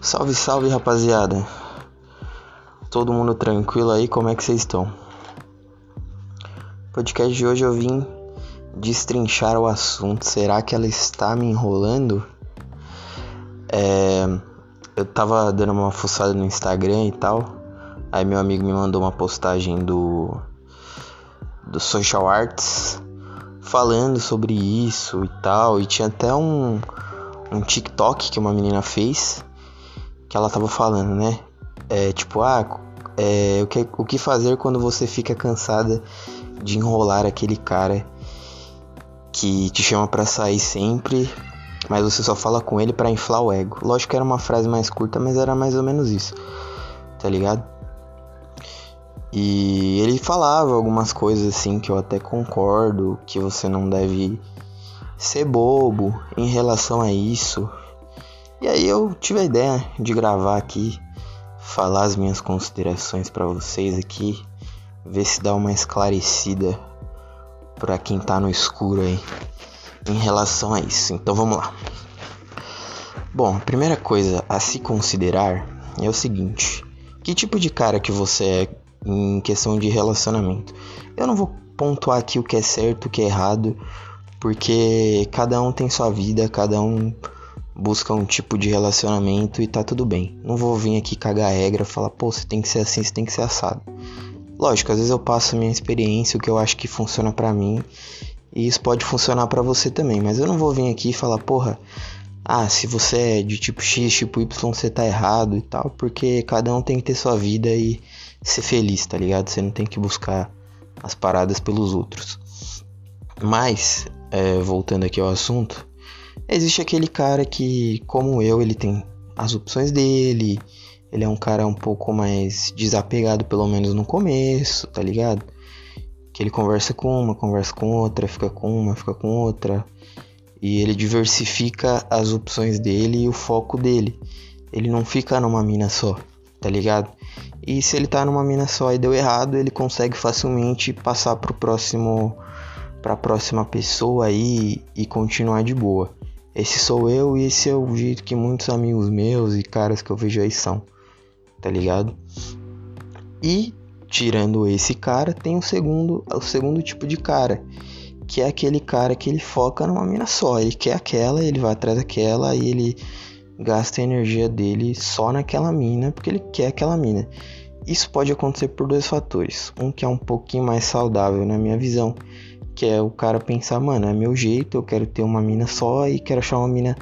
Salve, salve, rapaziada. Todo mundo tranquilo aí? Como é que vocês estão? Podcast de hoje eu vim destrinchar o assunto. Será que ela está me enrolando? É, eu tava dando uma fuçada no Instagram e tal. Aí meu amigo me mandou uma postagem do do Social Arts falando sobre isso e tal. E tinha até um, um TikTok que uma menina fez que ela tava falando, né? É tipo, ah, é, o, que, o que fazer quando você fica cansada de enrolar aquele cara que te chama para sair sempre, mas você só fala com ele para inflar o ego. Lógico que era uma frase mais curta, mas era mais ou menos isso, tá ligado? E ele falava algumas coisas assim que eu até concordo, que você não deve ser bobo em relação a isso. E aí eu tive a ideia de gravar aqui, falar as minhas considerações para vocês aqui, ver se dá uma esclarecida para quem tá no escuro aí em relação a isso. Então vamos lá. Bom, a primeira coisa a se considerar é o seguinte: que tipo de cara que você é em questão de relacionamento. Eu não vou pontuar aqui o que é certo, o que é errado, porque cada um tem sua vida, cada um busca um tipo de relacionamento e tá tudo bem. Não vou vir aqui cagar a regra, falar, pô, você tem que ser assim, você tem que ser assado. Lógico, às vezes eu passo minha experiência, o que eu acho que funciona para mim, e isso pode funcionar para você também, mas eu não vou vir aqui e falar, porra, ah, se você é de tipo X, tipo Y, você tá errado e tal, porque cada um tem que ter sua vida e ser feliz, tá ligado? Você não tem que buscar as paradas pelos outros. Mas, é, voltando aqui ao assunto, existe aquele cara que, como eu, ele tem as opções dele, ele é um cara um pouco mais desapegado, pelo menos no começo, tá ligado? Que ele conversa com uma, conversa com outra, fica com uma, fica com outra. E ele diversifica as opções dele e o foco dele. Ele não fica numa mina só, tá ligado? E se ele tá numa mina só e deu errado, ele consegue facilmente passar pro próximo para a próxima pessoa aí e continuar de boa. Esse sou eu e esse é o jeito que muitos amigos meus e caras que eu vejo aí são. Tá ligado? E tirando esse cara, tem o segundo, o segundo tipo de cara, que é aquele cara que ele foca numa mina só, ele quer aquela, ele vai atrás daquela e ele gasta a energia dele só naquela mina, porque ele quer aquela mina. Isso pode acontecer por dois fatores. Um que é um pouquinho mais saudável na minha visão, que é o cara pensar, mano, é meu jeito, eu quero ter uma mina só e quero achar uma mina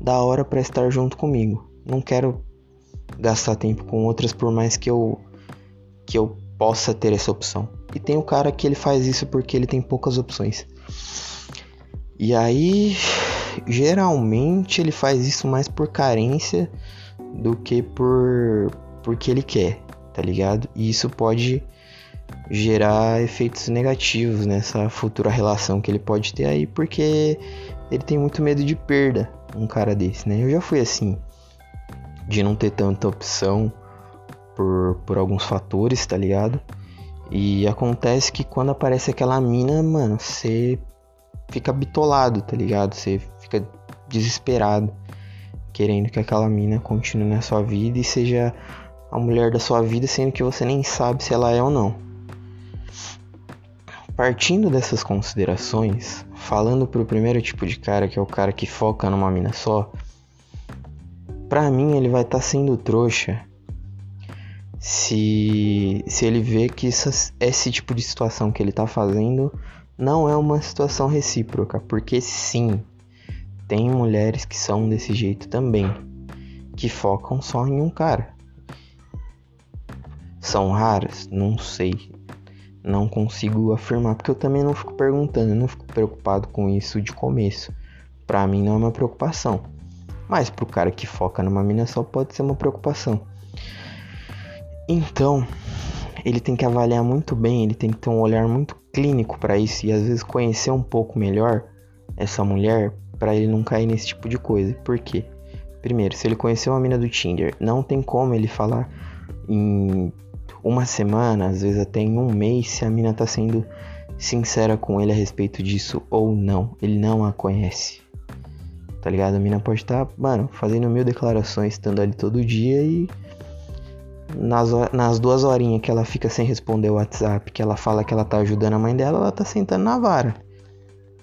da hora para estar junto comigo. Não quero gastar tempo com outras por mais que eu que eu possa ter essa opção. E tem o cara que ele faz isso porque ele tem poucas opções. E aí geralmente ele faz isso mais por carência do que por porque ele quer, tá ligado? E isso pode gerar efeitos negativos nessa futura relação que ele pode ter aí, porque ele tem muito medo de perda, um cara desse, né? Eu já fui assim, de não ter tanta opção por, por alguns fatores, tá ligado? E acontece que quando aparece aquela mina, mano, você fica bitolado, tá ligado? Você fica desesperado, querendo que aquela mina continue na sua vida e seja a mulher da sua vida, sendo que você nem sabe se ela é ou não. Partindo dessas considerações, falando pro primeiro tipo de cara, que é o cara que foca numa mina só, pra mim ele vai estar tá sendo trouxa se, se ele vê que esse tipo de situação que ele tá fazendo não é uma situação recíproca, porque sim, tem mulheres que são desse jeito também, que focam só em um cara. São raras? Não sei. Não consigo afirmar, porque eu também não fico perguntando, eu não fico preocupado com isso de começo. Pra mim não é uma preocupação. Mas pro cara que foca numa mina só pode ser uma preocupação. Então, ele tem que avaliar muito bem, ele tem que ter um olhar muito clínico para isso e às vezes conhecer um pouco melhor essa mulher para ele não cair nesse tipo de coisa. Por quê? Primeiro, se ele conheceu uma mina do Tinder, não tem como ele falar em uma semana, às vezes até em um mês, se a mina tá sendo sincera com ele a respeito disso ou não. Ele não a conhece. tá ligado? A mina pode estar, tá, mano, fazendo mil declarações, estando ali todo dia e nas, nas duas horinhas que ela fica sem responder o WhatsApp, que ela fala que ela tá ajudando a mãe dela, ela tá sentando na vara.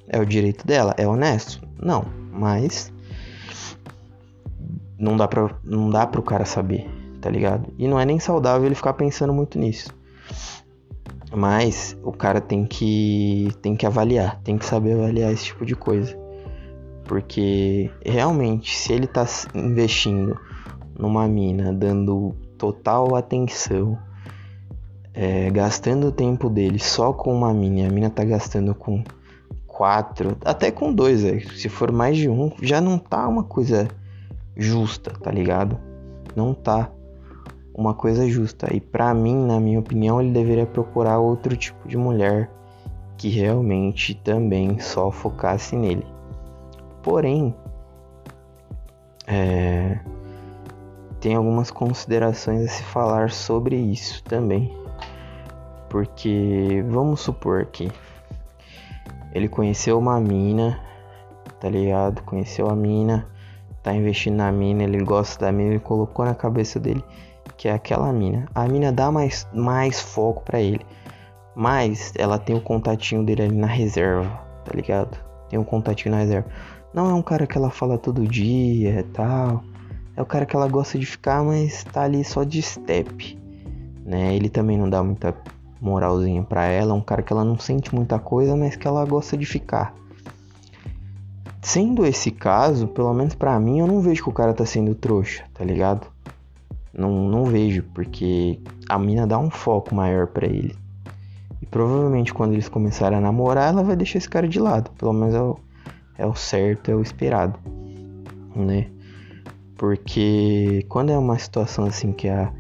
É o direito dela? É honesto? Não, mas não dá pra, não dá pro cara saber, tá ligado? E não é nem saudável ele ficar pensando muito nisso. Mas o cara tem que tem que avaliar, tem que saber avaliar esse tipo de coisa. Porque realmente, se ele tá investindo numa mina, dando total atenção, é, gastando o tempo dele só com uma mina, a mina tá gastando com quatro, até com dois, véio. se for mais de um, já não tá uma coisa justa, tá ligado? Não tá uma coisa justa. E para mim, na minha opinião, ele deveria procurar outro tipo de mulher que realmente também só focasse nele. Porém, é, tem algumas considerações a se falar sobre isso também. Porque vamos supor que ele conheceu uma mina, tá ligado? Conheceu a mina, tá investindo na mina, ele gosta da mina, ele colocou na cabeça dele que é aquela mina. A mina dá mais, mais foco para ele. Mas ela tem o contatinho dele ali na reserva, tá ligado? Tem um contatinho na reserva. Não é um cara que ela fala todo dia e tal. É o cara que ela gosta de ficar, mas tá ali só de step. Né? Ele também não dá muita moralzinha para ela, é um cara que ela não sente muita coisa, mas que ela gosta de ficar. Sendo esse caso, pelo menos para mim, eu não vejo que o cara tá sendo trouxa, tá ligado? Não, não vejo, porque a mina dá um foco maior para ele. E provavelmente quando eles começarem a namorar, ela vai deixar esse cara de lado. Pelo menos é o, é o certo, é o esperado, né? Porque quando é uma situação assim que a,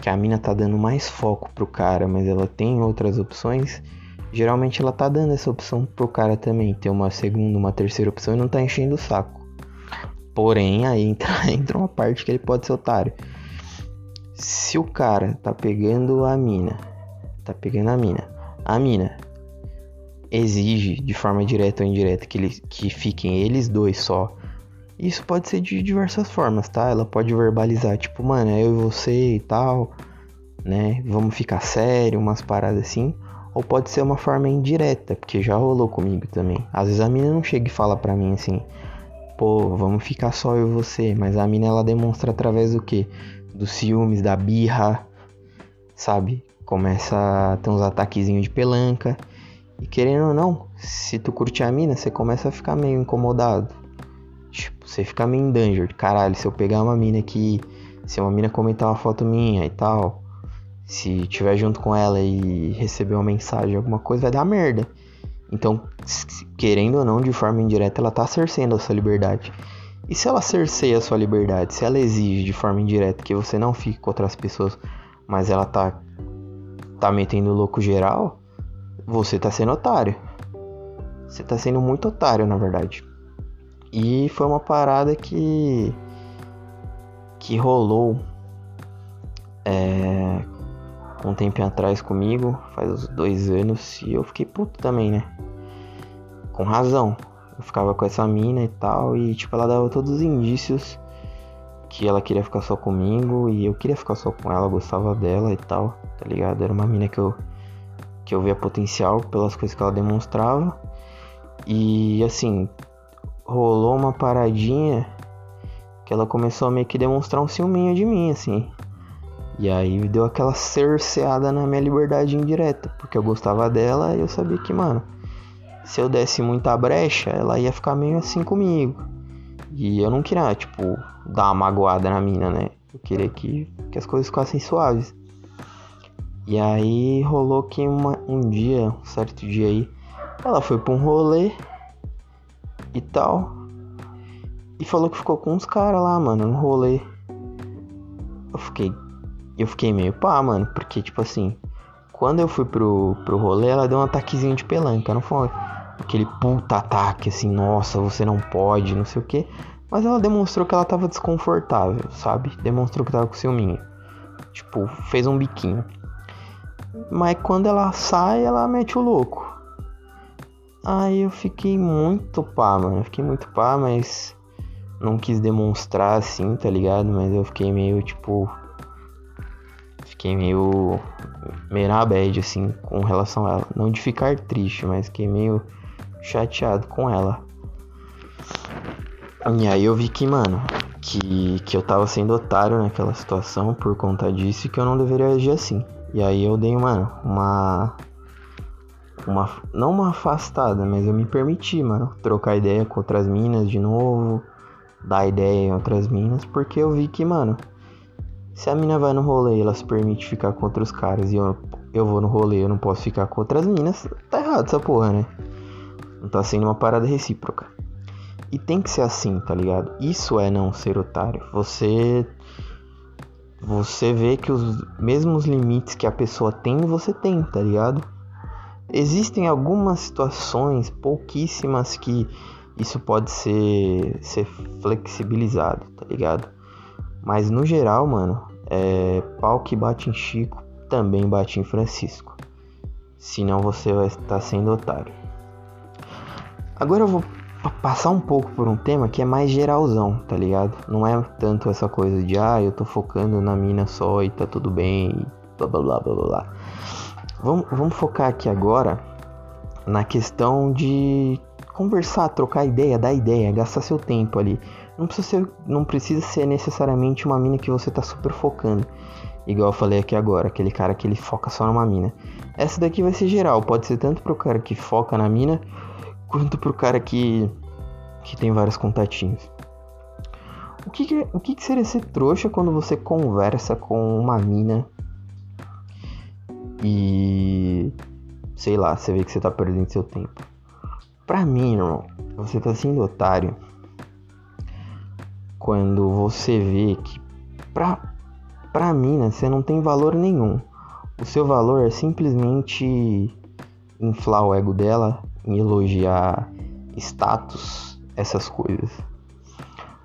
que a mina tá dando mais foco pro cara, mas ela tem outras opções, geralmente ela tá dando essa opção pro cara também, ter uma segunda, uma terceira opção e não tá enchendo o saco. Porém, aí entra, entra uma parte que ele pode ser otário. Se o cara tá pegando a mina, tá pegando a mina, a mina exige de forma direta ou indireta que, eles, que fiquem eles dois só. Isso pode ser de diversas formas, tá? Ela pode verbalizar, tipo, mano, é eu e você e tal, né? Vamos ficar sério, umas paradas assim. Ou pode ser uma forma indireta, porque já rolou comigo também. Às vezes a mina não chega e fala pra mim assim, pô, vamos ficar só eu e você. Mas a mina ela demonstra através do que? Dos ciúmes, da birra, sabe? Começa a ter uns ataquezinhos de pelanca. E querendo ou não, se tu curte a mina, você começa a ficar meio incomodado. Tipo, você fica meio em danger. Caralho, se eu pegar uma mina aqui, se uma mina comentar uma foto minha e tal, se tiver junto com ela e receber uma mensagem, alguma coisa, vai dar merda. Então, querendo ou não, de forma indireta, ela tá cerceando a sua liberdade. E se ela cerceia a sua liberdade, se ela exige de forma indireta que você não fique com outras pessoas, mas ela tá tá metendo louco geral, você tá sendo otário. Você tá sendo muito otário, na verdade. E foi uma parada que que rolou é, um tempo atrás comigo, faz uns dois anos, e eu fiquei puto também, né? Com razão. Ficava com essa mina e tal, e tipo, ela dava todos os indícios que ela queria ficar só comigo e eu queria ficar só com ela, gostava dela e tal, tá ligado? Era uma mina que eu que eu via potencial pelas coisas que ela demonstrava. E assim, rolou uma paradinha que ela começou a meio que demonstrar um ciúminho de mim, assim. E aí deu aquela cerceada na minha liberdade indireta, porque eu gostava dela e eu sabia que, mano, se eu desse muita brecha, ela ia ficar meio assim comigo. E eu não queria, tipo, dar uma magoada na mina, né? Eu queria que, que as coisas ficassem suaves. E aí rolou que uma, um dia, um certo dia aí, ela foi pra um rolê e tal. E falou que ficou com uns caras lá, mano, no rolê. Eu fiquei. Eu fiquei meio pá, mano, porque tipo assim, quando eu fui pro, pro rolê, ela deu um ataquezinho de pelanca, não foi? Aquele puta ataque assim, nossa, você não pode, não sei o que. Mas ela demonstrou que ela tava desconfortável, sabe? Demonstrou que tava com ciúminho. Tipo, fez um biquinho. Mas quando ela sai, ela mete o louco. Aí eu fiquei muito pá, mano. Eu fiquei muito pá, mas não quis demonstrar assim, tá ligado? Mas eu fiquei meio tipo. Fiquei meio. meio na bad, assim, com relação a ela. Não de ficar triste, mas fiquei meio chateado com ela. E aí eu vi que, mano, que, que eu tava sendo otário naquela situação por conta disso e que eu não deveria agir assim. E aí eu dei, mano, uma. Uma. Não uma afastada, mas eu me permiti, mano, trocar ideia com outras minas de novo dar ideia em outras minas, porque eu vi que, mano, se a mina vai no rolê e ela se permite ficar com outros caras e eu, eu vou no rolê eu não posso ficar com outras minas, tá errado essa porra, né? Não tá sendo uma parada recíproca. E tem que ser assim, tá ligado? Isso é não ser otário. Você você vê que os mesmos limites que a pessoa tem, você tem, tá ligado? Existem algumas situações, pouquíssimas, que isso pode ser, ser flexibilizado, tá ligado? Mas no geral, mano, é, pau que bate em Chico também bate em Francisco. Senão você vai estar sendo otário. Agora eu vou passar um pouco por um tema que é mais geralzão, tá ligado? Não é tanto essa coisa de ah, eu tô focando na mina só e tá tudo bem, blá blá blá blá blá. Vamos, vamos focar aqui agora na questão de conversar, trocar ideia, dar ideia, gastar seu tempo ali. Não precisa ser, não precisa ser necessariamente uma mina que você tá super focando. Igual eu falei aqui agora, aquele cara que ele foca só numa mina. Essa daqui vai ser geral, pode ser tanto pro cara que foca na mina, quanto pro cara que, que tem vários contatinhos. O que, que, o que, que seria ser trouxa quando você conversa com uma mina e sei lá, você vê que você tá perdendo seu tempo? Pra mim, irmão, você tá sendo otário quando você vê que pra, pra mim, né, você não tem valor nenhum. O seu valor é simplesmente inflar o ego dela, elogiar status, essas coisas.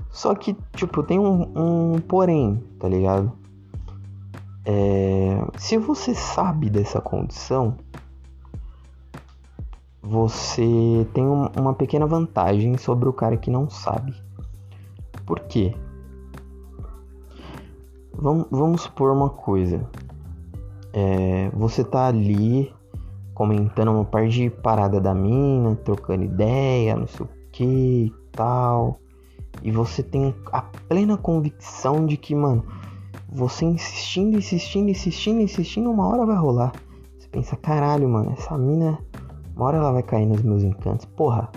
Só que, tipo, tem um, um porém, tá ligado? É, se você sabe dessa condição, você tem uma pequena vantagem sobre o cara que não sabe. Por quê? Vamos, vamos supor uma coisa. É, você tá ali comentando uma parte de parada da mina, trocando ideia, não sei o que tal. E você tem a plena convicção de que, mano, você insistindo, insistindo, insistindo, insistindo, uma hora vai rolar. Você pensa, caralho, mano, essa mina uma hora ela vai cair nos meus encantos. Porra,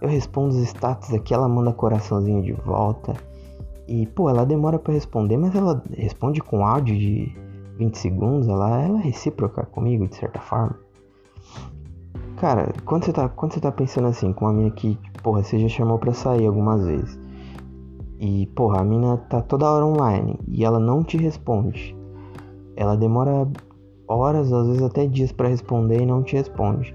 eu respondo os status aqui, ela manda coraçãozinho de volta. E, pô, ela demora para responder, mas ela responde com áudio de 20 segundos. Ela, ela é recíproca comigo, de certa forma. Cara, quando você tá, quando você tá pensando assim, com uma mina que, porra, você já chamou pra sair algumas vezes. E, porra, a mina tá toda hora online e ela não te responde. Ela demora horas, às vezes até dias para responder e não te responde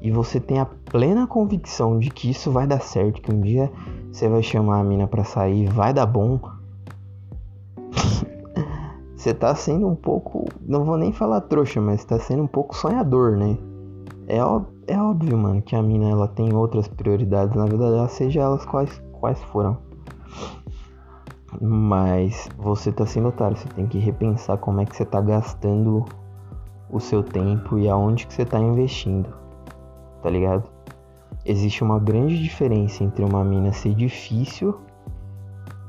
e você tem a plena convicção de que isso vai dar certo, que um dia você vai chamar a mina para sair, vai dar bom. você tá sendo um pouco, não vou nem falar trouxa, mas tá sendo um pouco sonhador, né? É, é óbvio, mano, que a mina ela tem outras prioridades na vida dela, seja elas quais, quais foram. Mas você tá sendo otário, você tem que repensar como é que você tá gastando o seu tempo e aonde que você tá investindo tá ligado? Existe uma grande diferença entre uma mina ser difícil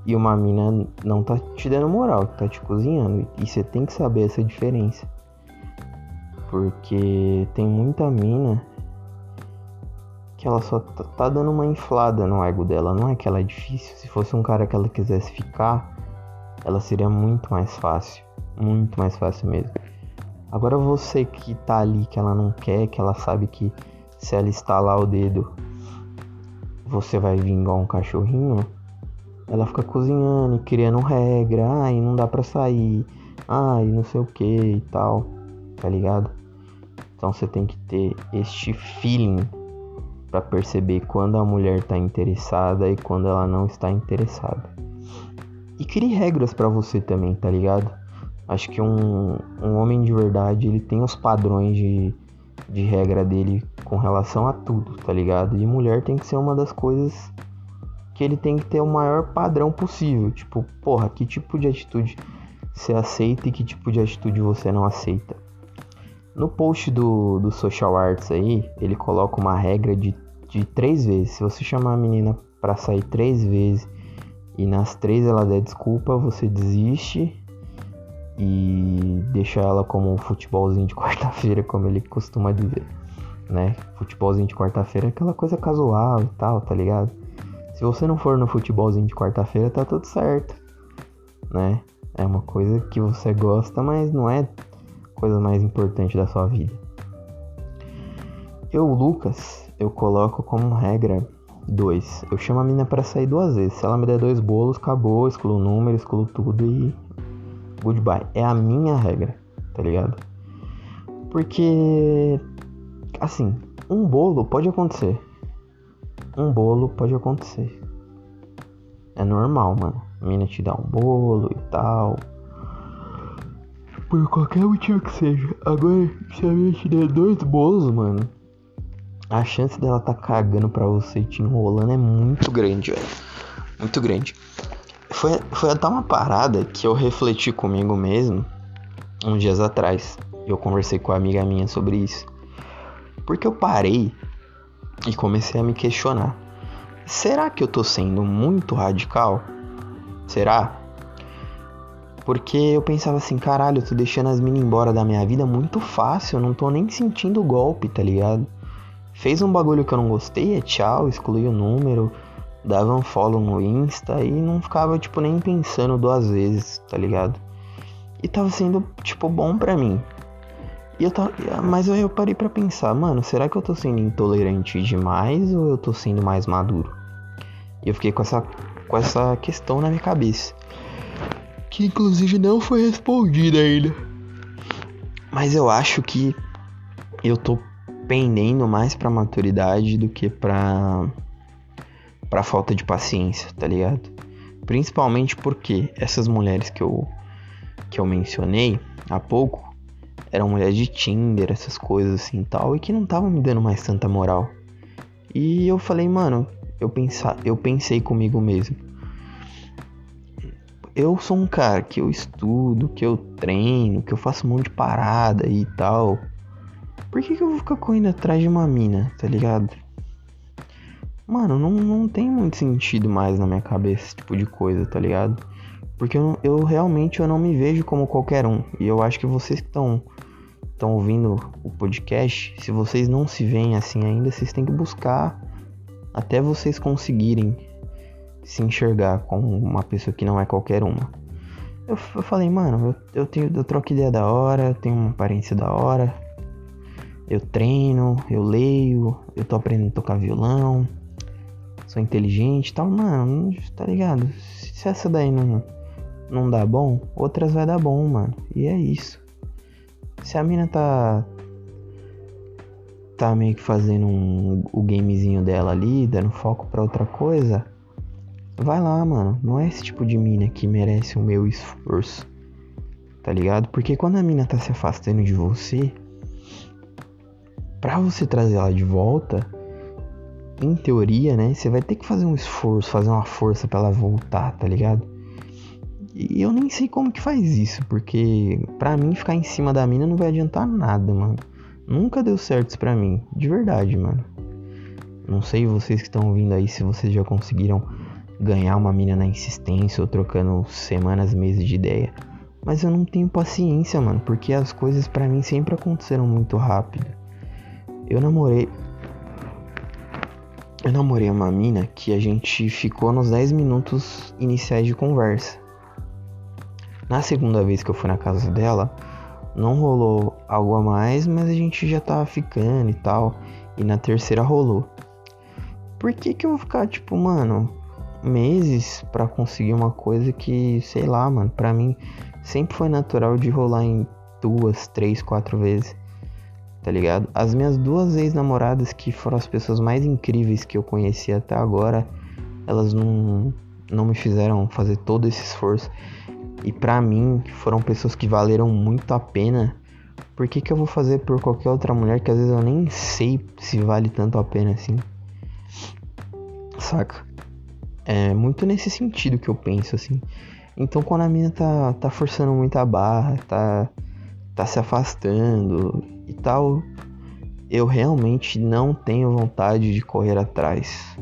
e uma mina não tá te dando moral, tá te cozinhando. E você tem que saber essa diferença. Porque tem muita mina que ela só tá, tá dando uma inflada no ego dela. Não é que ela é difícil. Se fosse um cara que ela quisesse ficar, ela seria muito mais fácil. Muito mais fácil mesmo. Agora você que tá ali, que ela não quer, que ela sabe que se ela estalar o dedo, você vai vir igual um cachorrinho. Ela fica cozinhando e criando regra. Ai, não dá pra sair. Ai, não sei o que e tal. Tá ligado? Então você tem que ter este feeling para perceber quando a mulher tá interessada e quando ela não está interessada. E crie regras para você também, tá ligado? Acho que um, um homem de verdade, ele tem os padrões de, de regra dele com relação a tudo, tá ligado? E mulher tem que ser uma das coisas que ele tem que ter o maior padrão possível. Tipo, porra, que tipo de atitude você aceita e que tipo de atitude você não aceita. No post do, do Social Arts aí, ele coloca uma regra de, de três vezes. Se você chamar a menina para sair três vezes e nas três ela der desculpa, você desiste e deixa ela como um futebolzinho de quarta-feira, como ele costuma dizer, né? Futebolzinho de quarta-feira é aquela coisa casual e tal, tá ligado? Se você não for no futebolzinho de quarta-feira, tá tudo certo, né? É uma coisa que você gosta, mas não é coisa mais importante da sua vida. Eu, Lucas, eu coloco como regra dois. Eu chamo a mina para sair duas vezes. Se ela me der dois bolos, acabou, excluo o número, excluo tudo e goodbye. É a minha regra, tá ligado? Porque assim, um bolo pode acontecer. Um bolo pode acontecer. É normal, mano. A mina te dá um bolo e tal. Por qualquer motivo que seja. Agora, se a mina te der dois bolos, mano. A chance dela tá cagando pra você e te enrolando é muito grande, velho. Muito grande. Foi, foi até uma parada que eu refleti comigo mesmo uns dias atrás. Eu conversei com uma amiga minha sobre isso. Porque eu parei e comecei a me questionar. Será que eu tô sendo muito radical? Será? Porque eu pensava assim, caralho, eu tô deixando as minas embora da minha vida muito fácil, eu não tô nem sentindo o golpe, tá ligado? Fez um bagulho que eu não gostei, é tchau, exclui o número, dava um follow no Insta e não ficava, tipo, nem pensando duas vezes, tá ligado? E tava sendo, tipo, bom pra mim. E eu tava, mas aí eu parei pra pensar, mano, será que eu tô sendo intolerante demais ou eu tô sendo mais maduro? E eu fiquei com essa com essa questão na minha cabeça. Que inclusive não foi respondida ainda. Mas eu acho que eu tô pendendo mais pra maturidade do que pra, pra falta de paciência, tá ligado? Principalmente porque essas mulheres que eu, que eu mencionei há pouco eram mulheres de Tinder, essas coisas assim tal, e que não estavam me dando mais tanta moral. E eu falei, mano, eu, pensar, eu pensei comigo mesmo. Eu sou um cara que eu estudo, que eu treino, que eu faço um monte de parada e tal. Por que, que eu vou ficar correndo atrás de uma mina, tá ligado? Mano, não, não tem muito sentido mais na minha cabeça esse tipo de coisa, tá ligado? Porque eu, eu realmente eu não me vejo como qualquer um. E eu acho que vocês que estão estão ouvindo o podcast, se vocês não se veem assim ainda, vocês têm que buscar até vocês conseguirem se enxergar como uma pessoa que não é qualquer uma. Eu, eu falei, mano, eu, eu, tenho, eu troco ideia da hora, eu tenho uma aparência da hora, eu treino, eu leio, eu tô aprendendo a tocar violão, sou inteligente e tal, mano, tá ligado? Se essa daí não, não dá bom, outras vai dar bom, mano. E é isso. Se a mina tá, tá meio que fazendo um, o gamezinho dela ali, dando foco para outra coisa, vai lá, mano. Não é esse tipo de mina que merece o meu esforço. Tá ligado? Porque quando a mina tá se afastando de você, pra você trazer ela de volta, em teoria, né, você vai ter que fazer um esforço, fazer uma força para ela voltar, tá ligado? E eu nem sei como que faz isso, porque pra mim ficar em cima da mina não vai adiantar nada, mano. Nunca deu certo isso pra mim, de verdade, mano. Não sei vocês que estão ouvindo aí se vocês já conseguiram ganhar uma mina na insistência ou trocando semanas, meses de ideia. Mas eu não tenho paciência, mano, porque as coisas para mim sempre aconteceram muito rápido. Eu namorei. Eu namorei uma mina que a gente ficou nos 10 minutos iniciais de conversa. Na segunda vez que eu fui na casa dela, não rolou algo a mais, mas a gente já tava ficando e tal. E na terceira rolou. Por que que eu vou ficar tipo, mano, meses para conseguir uma coisa que, sei lá, mano, para mim sempre foi natural de rolar em duas, três, quatro vezes. Tá ligado? As minhas duas ex-namoradas, que foram as pessoas mais incríveis que eu conheci até agora, elas não, não me fizeram fazer todo esse esforço. E para mim foram pessoas que valeram muito a pena. Por que, que eu vou fazer por qualquer outra mulher que às vezes eu nem sei se vale tanto a pena assim? Saca? É muito nesse sentido que eu penso, assim. Então quando a mina tá, tá forçando muito a barra, tá, tá se afastando e tal, eu realmente não tenho vontade de correr atrás.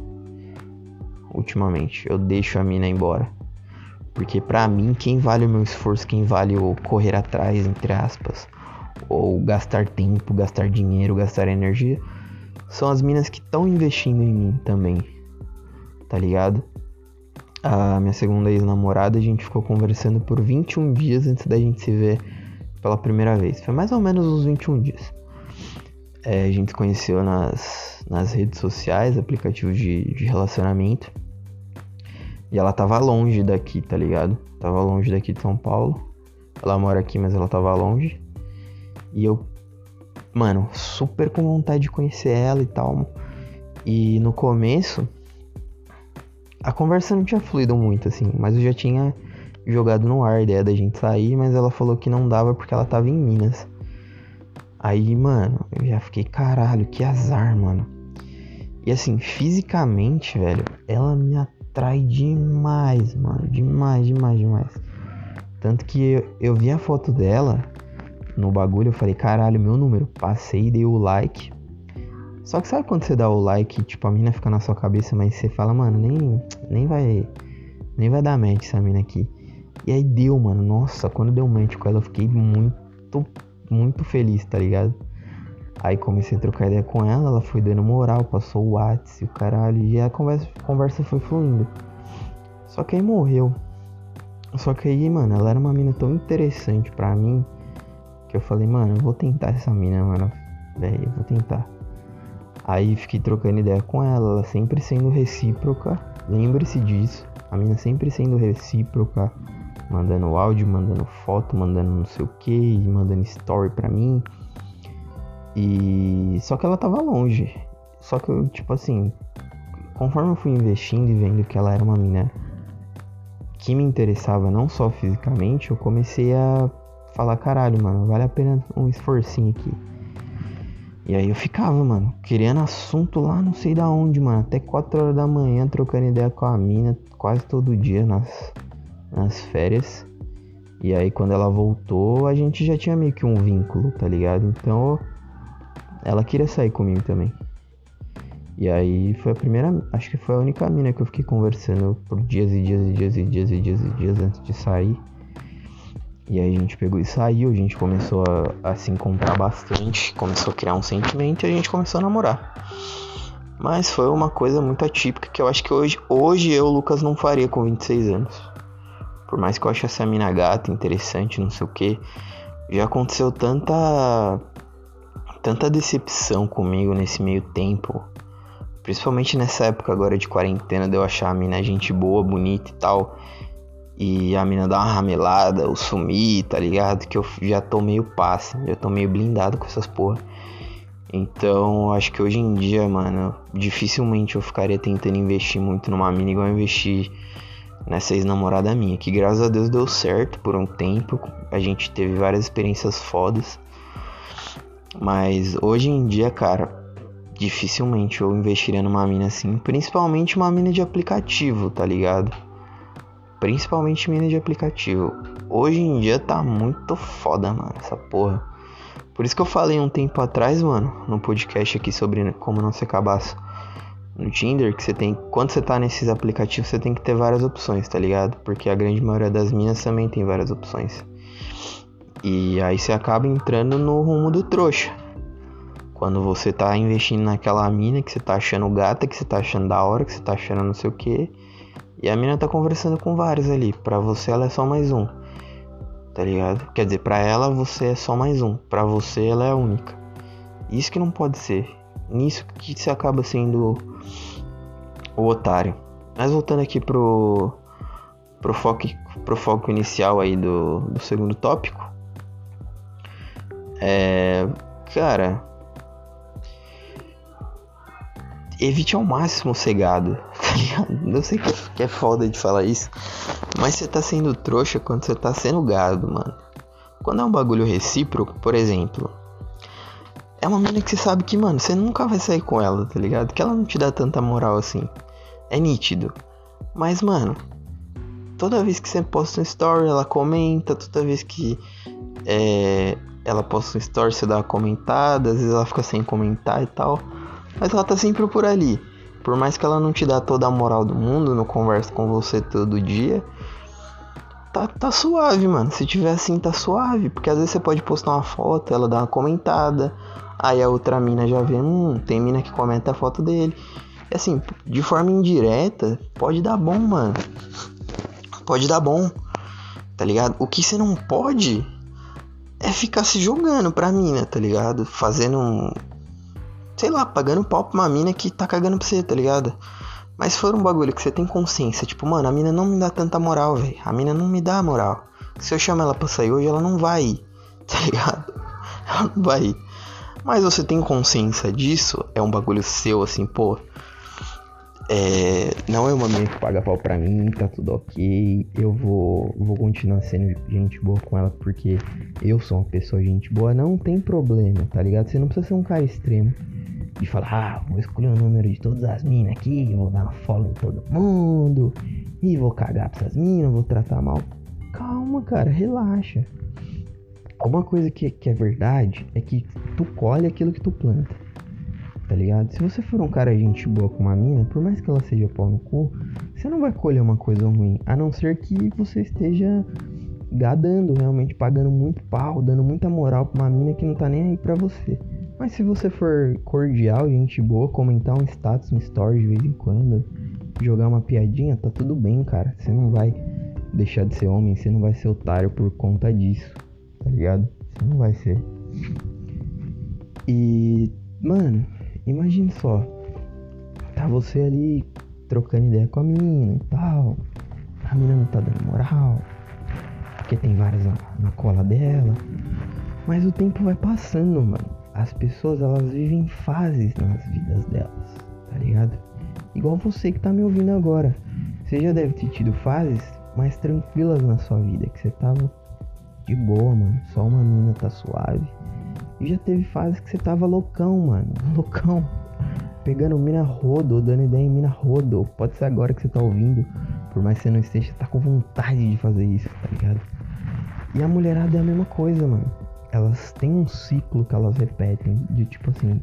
Ultimamente, eu deixo a mina embora. Porque pra mim, quem vale o meu esforço, quem vale o correr atrás, entre aspas, ou gastar tempo, gastar dinheiro, gastar energia, são as minas que estão investindo em mim também. Tá ligado? A minha segunda ex-namorada, a gente ficou conversando por 21 dias antes da gente se ver pela primeira vez. Foi mais ou menos uns 21 dias. É, a gente se conheceu nas, nas redes sociais, aplicativos de, de relacionamento. E ela tava longe daqui, tá ligado? Tava longe daqui de São Paulo. Ela mora aqui, mas ela tava longe. E eu, mano, super com vontade de conhecer ela e tal. E no começo, a conversa não tinha fluído muito, assim. Mas eu já tinha jogado no ar a ideia da gente sair. Mas ela falou que não dava porque ela tava em Minas. Aí, mano, eu já fiquei, caralho, que azar, mano. E assim, fisicamente, velho, ela me atrai demais, mano. Demais, demais, demais. Tanto que eu, eu vi a foto dela no bagulho, eu falei, caralho, meu número. Passei, dei o like. Só que sabe quando você dá o like, tipo, a mina fica na sua cabeça, mas você fala, mano, nem, nem vai. Nem vai dar match essa mina aqui. E aí deu, mano. Nossa, quando deu match com ela, eu fiquei muito muito feliz, tá ligado? Aí comecei a trocar ideia com ela, ela foi dando moral, passou o WhatsApp, o caralho, e a conversa, a conversa foi fluindo. Só que aí morreu. Só que aí, mano, ela era uma mina tão interessante pra mim que eu falei, mano, eu vou tentar essa mina, mano. Velho, eu vou tentar. Aí fiquei trocando ideia com ela, ela sempre sendo recíproca. Lembre-se disso. A mina sempre sendo recíproca mandando áudio, mandando foto, mandando não sei o que, mandando story pra mim. E só que ela tava longe. Só que eu, tipo assim, conforme eu fui investindo e vendo que ela era uma mina que me interessava não só fisicamente, eu comecei a falar, caralho, mano, vale a pena um esforcinho aqui. E aí eu ficava, mano, querendo assunto lá não sei da onde, mano. Até 4 horas da manhã trocando ideia com a mina quase todo dia nas, nas férias. E aí quando ela voltou, a gente já tinha meio que um vínculo, tá ligado? Então ela queria sair comigo também. E aí foi a primeira, acho que foi a única mina que eu fiquei conversando por dias e dias e dias e dias e dias e dias antes de sair. E aí a gente pegou e saiu, a gente começou a, a se encontrar bastante, começou a criar um sentimento e a gente começou a namorar. Mas foi uma coisa muito atípica que eu acho que hoje, hoje eu, Lucas, não faria com 26 anos. Por mais que eu ache essa mina gata, interessante, não sei o que. Já aconteceu tanta. tanta decepção comigo nesse meio tempo. Principalmente nessa época agora de quarentena, de eu achar a mina gente boa, bonita e tal. E a mina dar uma ramelada, eu sumir, tá ligado? Que eu já tô meio passe, já tô meio blindado com essas porra. Então, acho que hoje em dia, mano, dificilmente eu ficaria tentando investir muito numa mina igual eu investi nessa ex-namorada minha, que graças a Deus deu certo por um tempo. A gente teve várias experiências fodas. Mas hoje em dia, cara, dificilmente eu investiria numa mina assim, principalmente uma mina de aplicativo, tá ligado? Principalmente mina de aplicativo. Hoje em dia tá muito foda, mano, essa porra. Por isso que eu falei um tempo atrás, mano, no podcast aqui sobre como não ser cabaço no Tinder que você tem. Quando você tá nesses aplicativos, você tem que ter várias opções, tá ligado? Porque a grande maioria das minas também tem várias opções. E aí você acaba entrando no rumo do trouxa. Quando você tá investindo naquela mina que você tá achando gata, que você tá achando da hora, que você tá achando não sei o que. E a mina tá conversando com vários ali. Pra você ela é só mais um. Tá ligado? Quer dizer, pra ela você é só mais um. Pra você ela é a única. Isso que não pode ser nisso que você acaba sendo o otário. Mas voltando aqui pro, pro, foco, pro foco inicial aí do, do segundo tópico. É. Cara. Evite ao máximo ser gado, tá ligado? Eu sei que é foda de falar isso. Mas você tá sendo trouxa quando você tá sendo gado, mano. Quando é um bagulho recíproco, por exemplo, é uma menina que você sabe que, mano, você nunca vai sair com ela, tá ligado? Que ela não te dá tanta moral assim. É nítido. Mas, mano, toda vez que você posta um story, ela comenta. Toda vez que é, ela posta um story, você dá uma comentada. Às vezes ela fica sem comentar e tal. Mas ela tá sempre por ali. Por mais que ela não te dá toda a moral do mundo, não conversa com você todo dia. Tá, tá suave, mano. Se tiver assim, tá suave. Porque às vezes você pode postar uma foto, ela dá uma comentada. Aí a outra mina já vê, hum, tem mina que comenta a foto dele. E assim, de forma indireta, pode dar bom, mano. Pode dar bom. Tá ligado? O que você não pode é ficar se jogando pra mina, tá ligado? Fazendo um. Sei lá, pagando pau pra uma mina que tá cagando pra você, tá ligado? Mas se for um bagulho que você tem consciência, tipo, mano, a mina não me dá tanta moral, velho. A mina não me dá moral. Se eu chamar ela pra sair hoje, ela não vai ir, tá ligado? Ela não vai ir. Mas você tem consciência disso, é um bagulho seu, assim, pô. É, não é uma mina que paga pau pra mim, tá tudo ok. Eu vou, vou continuar sendo gente boa com ela porque eu sou uma pessoa gente boa. Não tem problema, tá ligado? Você não precisa ser um cara extremo de falar, ah, vou escolher o número de todas as minas aqui, vou dar uma follow em todo mundo e vou cagar pra essas minas, vou tratar mal. Calma, cara, relaxa. Uma coisa que, que é verdade é que tu colhe aquilo que tu planta. Tá ligado? Se você for um cara gente boa com uma mina, por mais que ela seja pau no cu, você não vai colher uma coisa ruim. A não ser que você esteja gadando, realmente pagando muito pau, dando muita moral pra uma mina que não tá nem aí pra você. Mas se você for cordial, gente boa, comentar um status, um story de vez em quando, jogar uma piadinha, tá tudo bem, cara. Você não vai deixar de ser homem, você não vai ser otário por conta disso tá ligado? Você não vai ser. E, mano, imagine só. Tá você ali trocando ideia com a menina e tal. A menina não tá dando moral. Porque tem várias na, na cola dela. Mas o tempo vai passando, mano. As pessoas, elas vivem fases nas vidas delas, tá ligado? Igual você que tá me ouvindo agora. Você já deve ter tido fases mais tranquilas na sua vida, que você tava de boa, mano. Só uma mina tá suave. E já teve fase que você tava loucão, mano. Loucão. Pegando mina rodo, dando ideia em mina rodo. Pode ser agora que você tá ouvindo. Por mais que você não esteja, tá com vontade de fazer isso, tá ligado? E a mulherada é a mesma coisa, mano. Elas têm um ciclo que elas repetem. De tipo assim.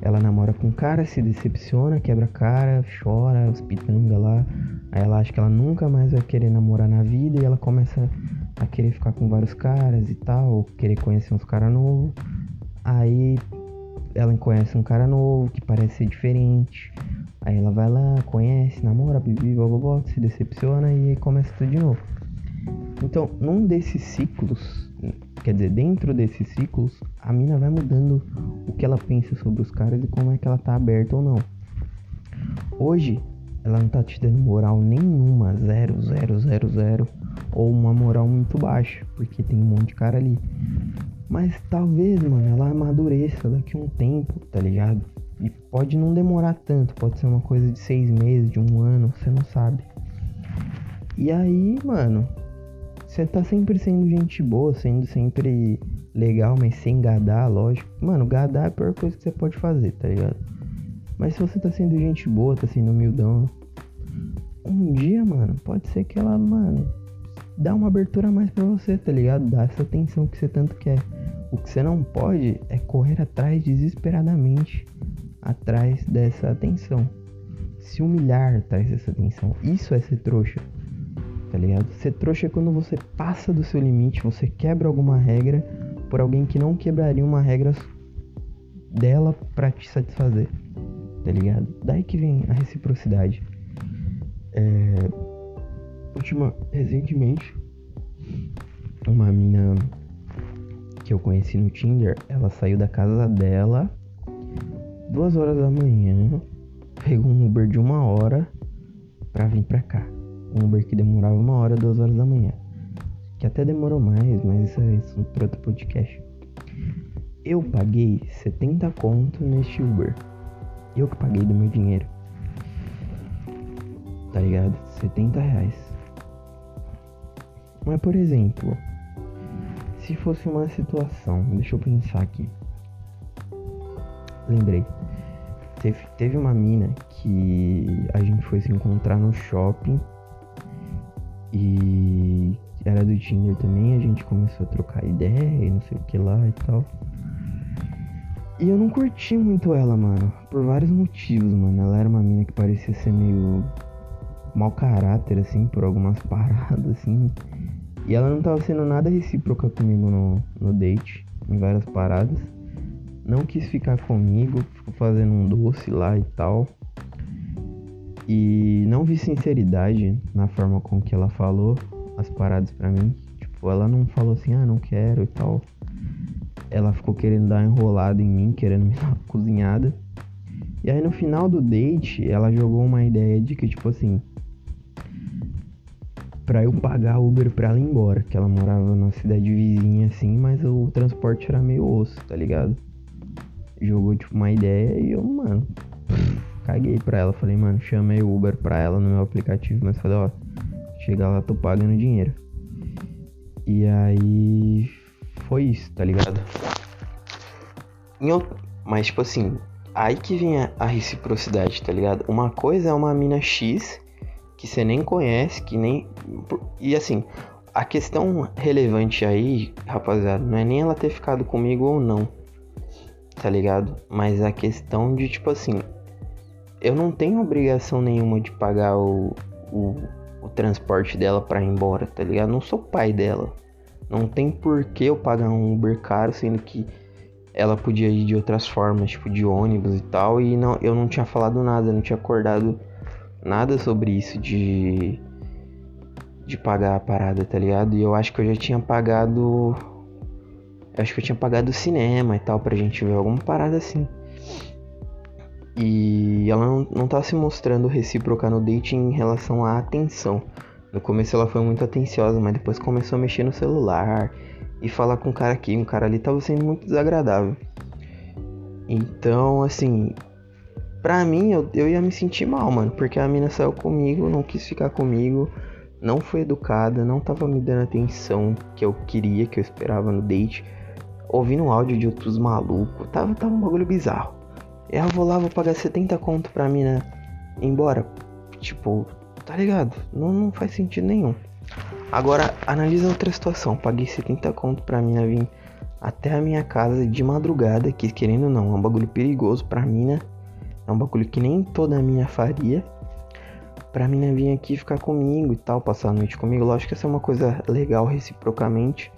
Ela namora com um cara, se decepciona, quebra a cara, chora, os pitanga lá. Aí ela acha que ela nunca mais vai querer namorar na vida e ela começa a querer ficar com vários caras e tal, ou querer conhecer uns caras novos. Aí ela conhece um cara novo que parece ser diferente. Aí ela vai lá, conhece, namora, vive, blá, se decepciona e começa tudo de novo. Então, num desses ciclos, quer dizer, dentro desses ciclos, a mina vai mudando o que ela pensa sobre os caras e como é que ela tá aberta ou não. Hoje, ela não tá te dando moral nenhuma, zero, zero, zero, zero ou uma moral muito baixa, porque tem um monte de cara ali. Mas talvez, mano, ela amadureça daqui a um tempo, tá ligado? E pode não demorar tanto, pode ser uma coisa de seis meses, de um ano, você não sabe. E aí, mano, você tá sempre sendo gente boa, sendo sempre legal, mas sem gadar, lógico. Mano, gadar é a pior coisa que você pode fazer, tá ligado? Mas se você tá sendo gente boa, tá sendo humildão, um dia, mano, pode ser que ela, mano, dá uma abertura a mais para você, tá ligado? Dá essa atenção que você tanto quer. O que você não pode é correr atrás desesperadamente atrás dessa atenção. Se humilhar atrás dessa atenção. Isso é ser trouxa. Tá ligado? Ser trouxa é quando você passa do seu limite, você quebra alguma regra por alguém que não quebraria uma regra dela para te satisfazer. Tá ligado? Daí que vem a reciprocidade. É, última, recentemente, uma mina que eu conheci no Tinder, ela saiu da casa dela duas horas da manhã, pegou um Uber de uma hora pra vir pra cá. Um Uber que demorava uma hora, duas horas da manhã. Que até demorou mais, mas isso é isso para outro podcast. Eu paguei 70 conto neste Uber. Eu que paguei do meu dinheiro. Tá ligado? 70 reais. Mas, por exemplo, se fosse uma situação, deixa eu pensar aqui. Lembrei. Teve, teve uma mina que a gente foi se encontrar no shopping e era do Tinder também, a gente começou a trocar ideia e não sei o que lá e tal. E eu não curti muito ela, mano, por vários motivos, mano. Ela era uma mina que parecia ser meio mau caráter, assim, por algumas paradas, assim. E ela não tava sendo nada recíproca comigo no, no date, em várias paradas. Não quis ficar comigo, ficou fazendo um doce lá e tal. E não vi sinceridade na forma com que ela falou as paradas para mim. Tipo, ela não falou assim, ah, não quero e tal. Ela ficou querendo dar enrolada em mim, querendo me dar cozinhada. E aí no final do date, ela jogou uma ideia de que, tipo assim, pra eu pagar Uber pra ela ir embora. Que ela morava numa cidade vizinha assim, mas o transporte era meio osso, tá ligado? Jogou tipo uma ideia e eu, mano, caguei pra ela. Falei, mano, chamei o Uber pra ela no meu aplicativo, mas falei, ó, chegar lá tô pagando dinheiro. E aí foi isso, tá ligado? Mas tipo assim, aí que vinha a reciprocidade, tá ligado? Uma coisa é uma mina X que você nem conhece, que nem. E assim, a questão relevante aí, rapaziada, não é nem ela ter ficado comigo ou não, tá ligado? Mas a questão de, tipo assim, eu não tenho obrigação nenhuma de pagar o, o, o transporte dela pra ir embora, tá ligado? não sou pai dela. Não tem por que eu pagar um Uber caro, sendo que ela podia ir de outras formas, tipo de ônibus e tal, e não, eu não tinha falado nada, não tinha acordado nada sobre isso de de pagar a parada, tá ligado? E eu acho que eu já tinha pagado eu acho que eu tinha pagado o cinema e tal pra gente ver alguma parada assim. E ela não, não tá se mostrando recíproca no date em relação à atenção. No começo ela foi muito atenciosa, mas depois começou a mexer no celular e falar com um cara aqui, um cara ali tava sendo muito desagradável. Então, assim, Pra mim, eu, eu ia me sentir mal, mano. Porque a mina saiu comigo, não quis ficar comigo, não foi educada, não tava me dando atenção que eu queria, que eu esperava no date. Ouvindo um áudio de outros malucos. Tava, tava um bagulho bizarro. Eu vou lá, vou pagar 70 conto pra mina ir embora. Tipo, tá ligado? Não, não faz sentido nenhum. Agora, analisa outra situação. Paguei 70 conto pra mina vir até a minha casa de madrugada, que querendo ou não, é um bagulho perigoso pra mina é um bagulho que nem toda a minha faria. Pra mina vir aqui ficar comigo e tal, passar a noite comigo. Lógico que essa é uma coisa legal reciprocamente.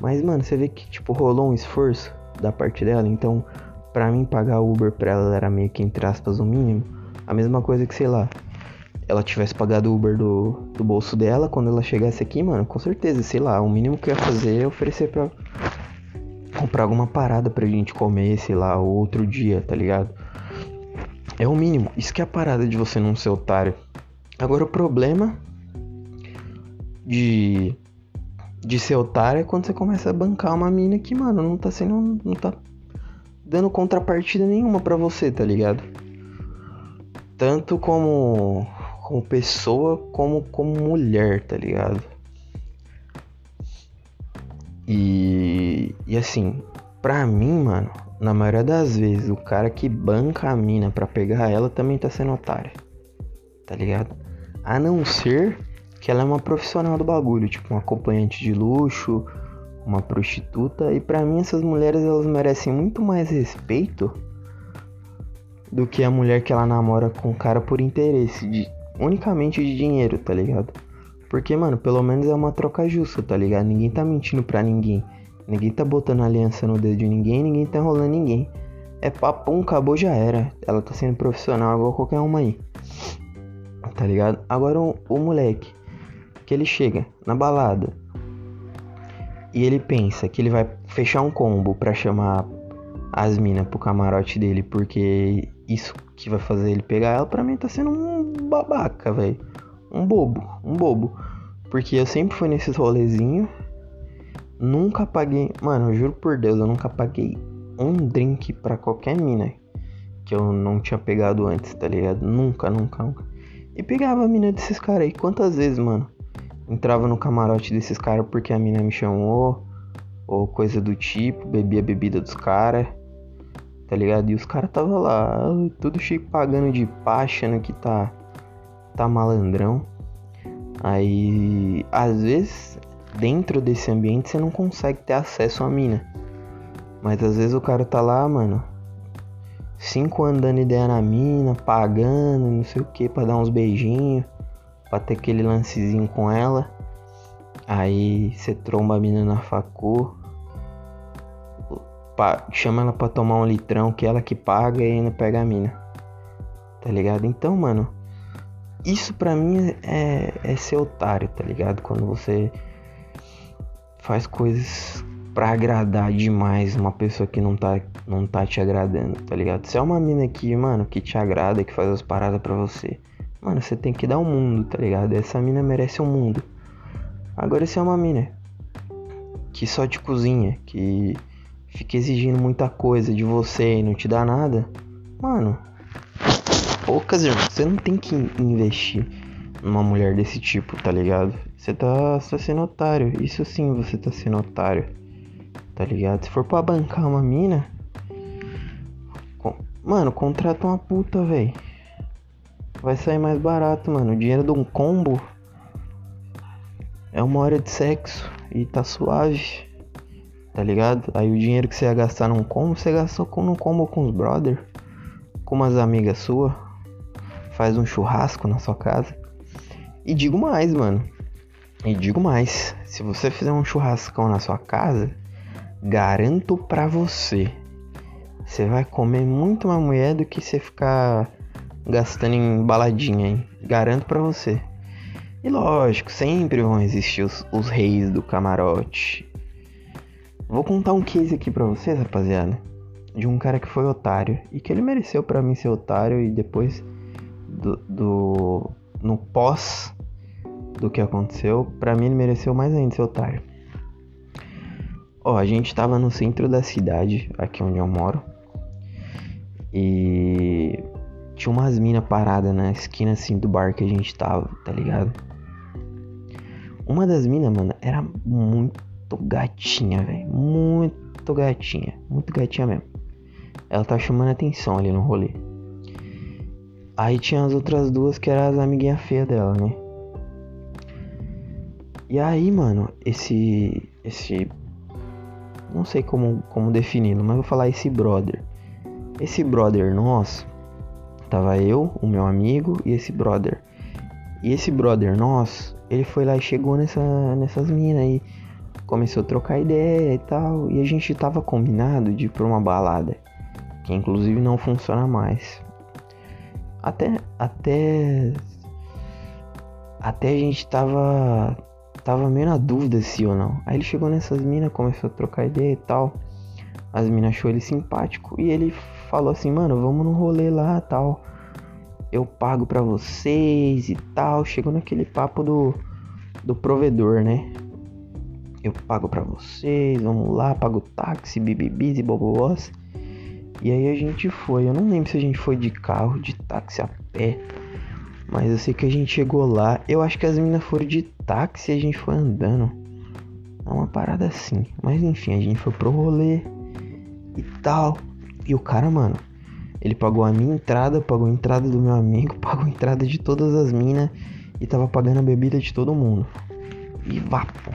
Mas, mano, você vê que, tipo, rolou um esforço da parte dela. Então, pra mim, pagar Uber pra ela era meio que, entre aspas, o mínimo. A mesma coisa que, sei lá, ela tivesse pagado o Uber do, do bolso dela quando ela chegasse aqui, mano, com certeza, sei lá, o mínimo que eu ia fazer é oferecer pra comprar alguma parada pra gente comer, sei lá, outro dia, tá ligado? É o mínimo. Isso que é a parada de você não ser otário. Agora o problema de de ser otário é quando você começa a bancar uma mina que, mano, não tá sendo não tá dando contrapartida nenhuma para você, tá ligado? Tanto como como pessoa como como mulher, tá ligado? E e assim, pra mim, mano, na maioria das vezes, o cara que banca a mina pra pegar ela também tá sendo otário. Tá ligado? A não ser que ela é uma profissional do bagulho, tipo um acompanhante de luxo, uma prostituta. E para mim essas mulheres elas merecem muito mais respeito do que a mulher que ela namora com o cara por interesse, de, unicamente de dinheiro, tá ligado? Porque, mano, pelo menos é uma troca justa, tá ligado? Ninguém tá mentindo pra ninguém. Ninguém tá botando aliança no dedo de ninguém, ninguém tá enrolando ninguém. É papum, acabou, já era. Ela tá sendo profissional igual qualquer uma aí. Tá ligado? Agora o, o moleque, que ele chega na balada e ele pensa que ele vai fechar um combo para chamar as minas pro camarote dele, porque isso que vai fazer ele pegar ela, pra mim tá sendo um babaca, velho. Um bobo, um bobo. Porque eu sempre fui nesses rolezinhos Nunca paguei. Mano, eu juro por Deus, eu nunca paguei um drink pra qualquer mina que eu não tinha pegado antes, tá ligado? Nunca, nunca, nunca. E pegava a mina desses caras aí. Quantas vezes, mano? Entrava no camarote desses caras porque a mina me chamou. Ou coisa do tipo, bebia a bebida dos caras. Tá ligado? E os caras tava lá, tudo cheio pagando de pá, achando que tá, tá malandrão. Aí, às vezes, dentro desse ambiente você não consegue ter acesso à mina. Mas às vezes o cara tá lá, mano, cinco anos dando ideia na mina, pagando, não sei o que, pra dar uns beijinhos, pra ter aquele lancezinho com ela. Aí você tromba a mina na facu, chama ela pra tomar um litrão que ela que paga e ainda pega a mina. Tá ligado? Então, mano, isso pra mim é, é ser otário, tá ligado? Quando você faz coisas pra agradar demais uma pessoa que não tá, não tá te agradando, tá ligado? Se é uma mina que, mano, que te agrada, que faz as paradas pra você, mano, você tem que dar o um mundo, tá ligado? Essa mina merece o um mundo. Agora, se é uma mina que só te cozinha, que fica exigindo muita coisa de você e não te dá nada, mano, poucas, irmão. Você não tem que investir numa mulher desse tipo, tá ligado? Você tá, tá sendo otário. Isso sim, você tá sendo otário. Tá ligado? Se for pra bancar uma mina. Mano, contrata uma puta, velho. Vai sair mais barato, mano. O dinheiro de um combo é uma hora de sexo e tá suave tá ligado? Aí o dinheiro que você ia gastar num combo, você gastou com, num combo com os brother, com umas amigas suas, faz um churrasco na sua casa. E digo mais, mano. E digo mais, se você fizer um churrascão na sua casa, garanto pra você, você vai comer muito mais mulher do que você ficar gastando em baladinha, hein? Garanto pra você. E lógico, sempre vão existir os, os reis do camarote, Vou contar um case aqui pra vocês, rapaziada. De um cara que foi otário. E que ele mereceu para mim ser otário. E depois do, do. No pós do que aconteceu, para mim ele mereceu mais ainda ser otário. Ó, a gente tava no centro da cidade, aqui onde eu moro. E tinha umas minas paradas na esquina assim do bar que a gente tava, tá ligado? Uma das minas, mano, era muito muito gatinha, velho. Muito gatinha. Muito gatinha mesmo. Ela tá chamando atenção ali no rolê. Aí tinha as outras duas que eram as amiguinhas feias dela, né? E aí, mano, esse. Esse. Não sei como, como defini-lo, mas vou falar esse brother. Esse brother nosso. Tava eu, o meu amigo e esse brother. E esse brother nosso, ele foi lá e chegou nessa, nessas minas aí começou a trocar ideia e tal, e a gente tava combinado de ir pra uma balada, que inclusive não funciona mais. Até até até a gente tava tava meio na dúvida se ou não. Aí ele chegou nessas minas, começou a trocar ideia e tal. As minas achou ele simpático e ele falou assim: "Mano, vamos no rolê lá, tal. Eu pago para vocês e tal". Chegou naquele papo do do provedor, né? Eu pago para vocês, vamos lá, pago táxi, bibibis e bobobós. E aí a gente foi, eu não lembro se a gente foi de carro, de táxi a pé, mas eu sei que a gente chegou lá, eu acho que as meninas foram de táxi e a gente foi andando. É uma parada assim, mas enfim, a gente foi pro rolê e tal. E o cara, mano, ele pagou a minha entrada, pagou a entrada do meu amigo, pagou a entrada de todas as minas e tava pagando a bebida de todo mundo. E vá, pô.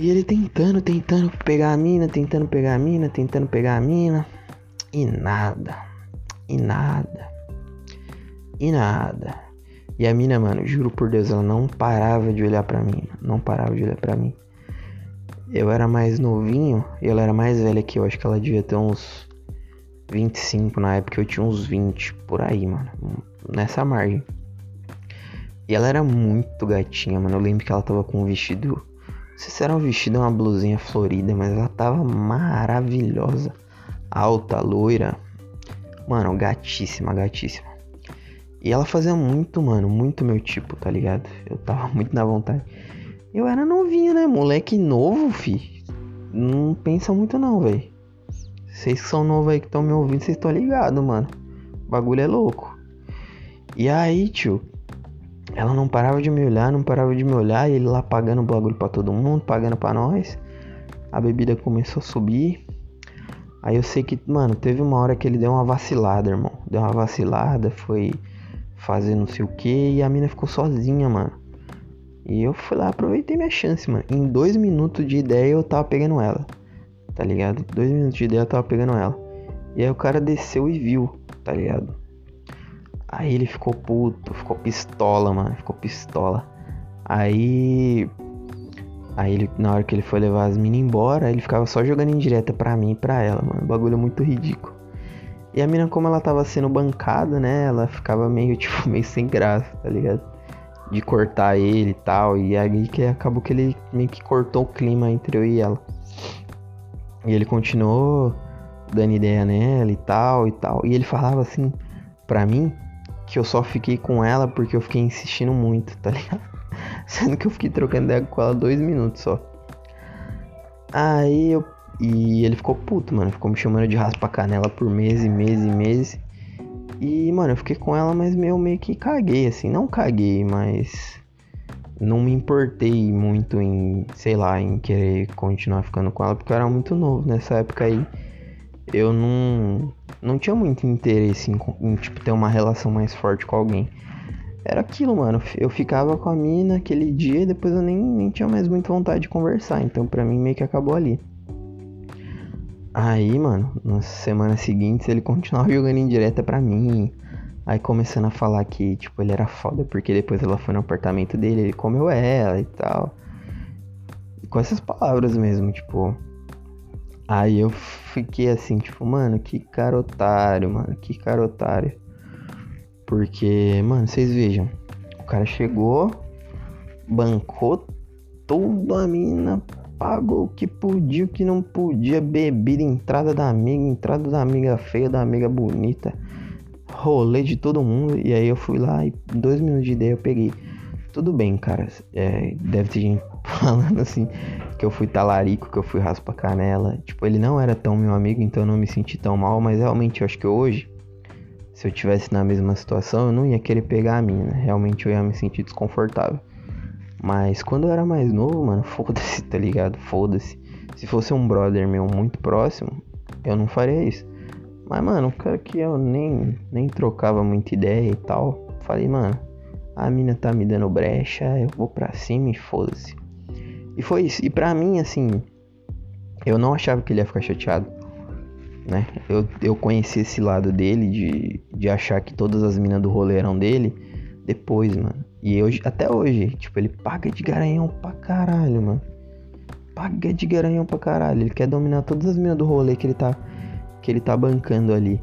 E ele tentando, tentando pegar a mina, tentando pegar a mina, tentando pegar a mina. E nada. E nada. E nada. E a mina, mano, juro por Deus, ela não parava de olhar para mim. Não parava de olhar para mim. Eu era mais novinho e ela era mais velha que eu. Acho que ela devia ter uns 25 na época. Eu tinha uns 20 por aí, mano. Nessa margem. E ela era muito gatinha, mano. Eu lembro que ela tava com um vestido um vestido uma blusinha florida, mas ela tava maravilhosa. Alta, loira. Mano, gatíssima, gatíssima. E ela fazia muito, mano, muito meu tipo, tá ligado? Eu tava muito na vontade. Eu era novinho, né? Moleque novo, fi. Não pensa muito não, velho. Vocês que são novos aí que estão me ouvindo, vocês estão ligados, mano. O bagulho é louco. E aí, tio, ela não parava de me olhar, não parava de me olhar, e ele lá pagando o bagulho pra todo mundo, pagando pra nós. A bebida começou a subir. Aí eu sei que, mano, teve uma hora que ele deu uma vacilada, irmão. Deu uma vacilada, foi fazer não sei o que e a mina ficou sozinha, mano. E eu fui lá, aproveitei minha chance, mano. Em dois minutos de ideia eu tava pegando ela. Tá ligado? Dois minutos de ideia eu tava pegando ela. E aí o cara desceu e viu, tá ligado? Aí ele ficou puto, ficou pistola, mano. Ficou pistola. Aí. Aí ele, na hora que ele foi levar as minas embora, ele ficava só jogando indireta pra mim e pra ela, mano. Bagulho muito ridículo. E a mina, como ela tava sendo bancada, né? Ela ficava meio, tipo, meio sem graça, tá ligado? De cortar ele e tal. E aí que acabou que ele meio que cortou o clima entre eu e ela. E ele continuou dando ideia nela e tal e tal. E ele falava assim pra mim que eu só fiquei com ela porque eu fiquei insistindo muito, tá ligado? Sendo que eu fiquei trocando ideia com ela dois minutos só. Aí eu. E ele ficou puto, mano. Ficou me chamando de raspa canela por meses e meses e meses. E, mano, eu fiquei com ela, mas meio, meio que caguei, assim. Não caguei, mas. Não me importei muito em, sei lá, em querer continuar ficando com ela, porque eu era muito novo nessa época aí. Eu não. Não tinha muito interesse em, em tipo, ter uma relação mais forte com alguém era aquilo, mano. Eu ficava com a mina aquele dia e depois eu nem, nem tinha mais muita vontade de conversar. Então pra mim meio que acabou ali. Aí, mano, nas semanas seguintes ele continuava jogando em direta pra mim. Aí começando a falar que, tipo, ele era foda porque depois ela foi no apartamento dele, ele comeu ela e tal. Com essas palavras mesmo, tipo. Aí eu fiquei assim, tipo, mano, que cara otário, mano, que cara otário. Porque, mano, vocês vejam. O cara chegou, bancou toda a mina, pagou o que podia, o que não podia, bebida, entrada da amiga, entrada da amiga feia, da amiga bonita, rolê de todo mundo. E aí eu fui lá e dois minutos de ideia eu peguei. Tudo bem, cara. É, deve ter gente falando assim que eu fui talarico, que eu fui raspa canela. Tipo, ele não era tão meu amigo, então eu não me senti tão mal, mas realmente eu acho que hoje se eu tivesse na mesma situação, eu não ia querer pegar a mina. Realmente eu ia me sentir desconfortável. Mas quando eu era mais novo, mano, foda-se, tá ligado? Foda-se. Se fosse um brother meu muito próximo, eu não faria isso. Mas, mano, o cara que eu nem, nem trocava muita ideia e tal, falei, mano, a mina tá me dando brecha, eu vou pra cima e foda-se. E foi isso. E pra mim, assim, eu não achava que ele ia ficar chateado né? Eu, eu conheci esse lado dele de, de achar que todas as minas do rolê eram dele depois, mano. E hoje, até hoje, tipo, ele paga de garanhão pra caralho, mano. Paga de garanhão pra caralho. Ele quer dominar todas as minas do rolê que ele tá, que ele tá bancando ali.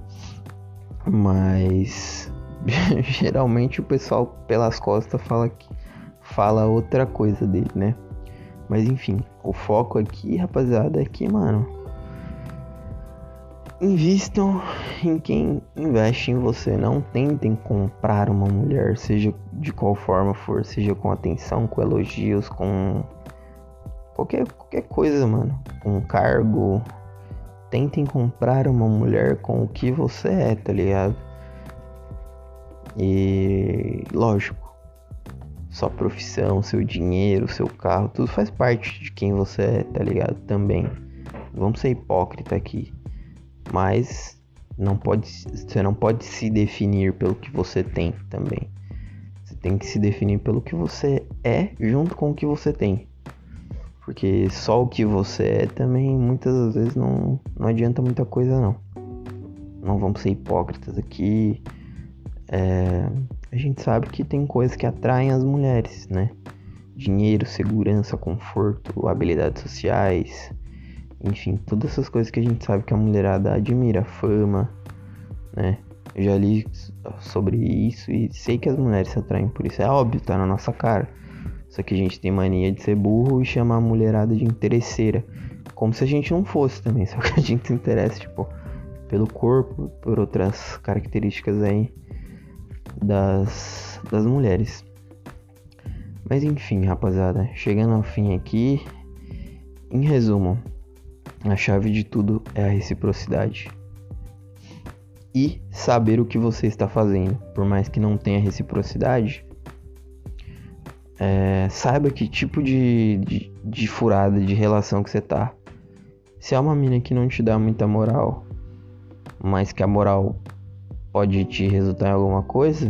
Mas geralmente o pessoal pelas costas fala que fala outra coisa dele, né? Mas enfim, o foco aqui, rapaziada, é que, mano, Invistam em quem investe em você. Não tentem comprar uma mulher, seja de qual forma for, seja com atenção, com elogios, com qualquer, qualquer coisa, mano. Com cargo. Tentem comprar uma mulher com o que você é, tá ligado? E lógico, sua profissão, seu dinheiro, seu carro, tudo faz parte de quem você é, tá ligado? Também. Vamos ser hipócrita aqui mas não pode, você não pode se definir pelo que você tem também. Você tem que se definir pelo que você é junto com o que você tem. Porque só o que você é também muitas vezes não, não adianta muita coisa não. Não vamos ser hipócritas aqui. É, a gente sabe que tem coisas que atraem as mulheres, né? Dinheiro, segurança, conforto, habilidades sociais, enfim, todas essas coisas que a gente sabe que a mulherada admira, fama, né? Eu já li sobre isso e sei que as mulheres se atraem por isso. É óbvio, tá na nossa cara. Só que a gente tem mania de ser burro e chamar a mulherada de interesseira. Como se a gente não fosse também. Só que a gente se interessa, tipo, pelo corpo, por outras características aí das, das mulheres. Mas enfim, rapaziada, chegando ao fim aqui. Em resumo, a chave de tudo é a reciprocidade. E saber o que você está fazendo. Por mais que não tenha reciprocidade, é, saiba que tipo de, de, de, furada de relação que você tá. Se é uma mina que não te dá muita moral, mas que a moral pode te resultar em alguma coisa,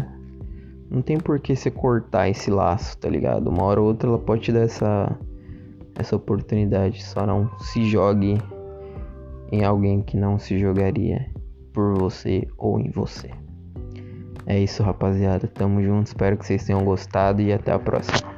não tem por que você cortar esse laço, tá ligado? Uma hora ou outra ela pode te dar essa, essa oportunidade. Só não se jogue em alguém que não se jogaria por você ou em você. É isso, rapaziada. Tamo junto. Espero que vocês tenham gostado e até a próxima.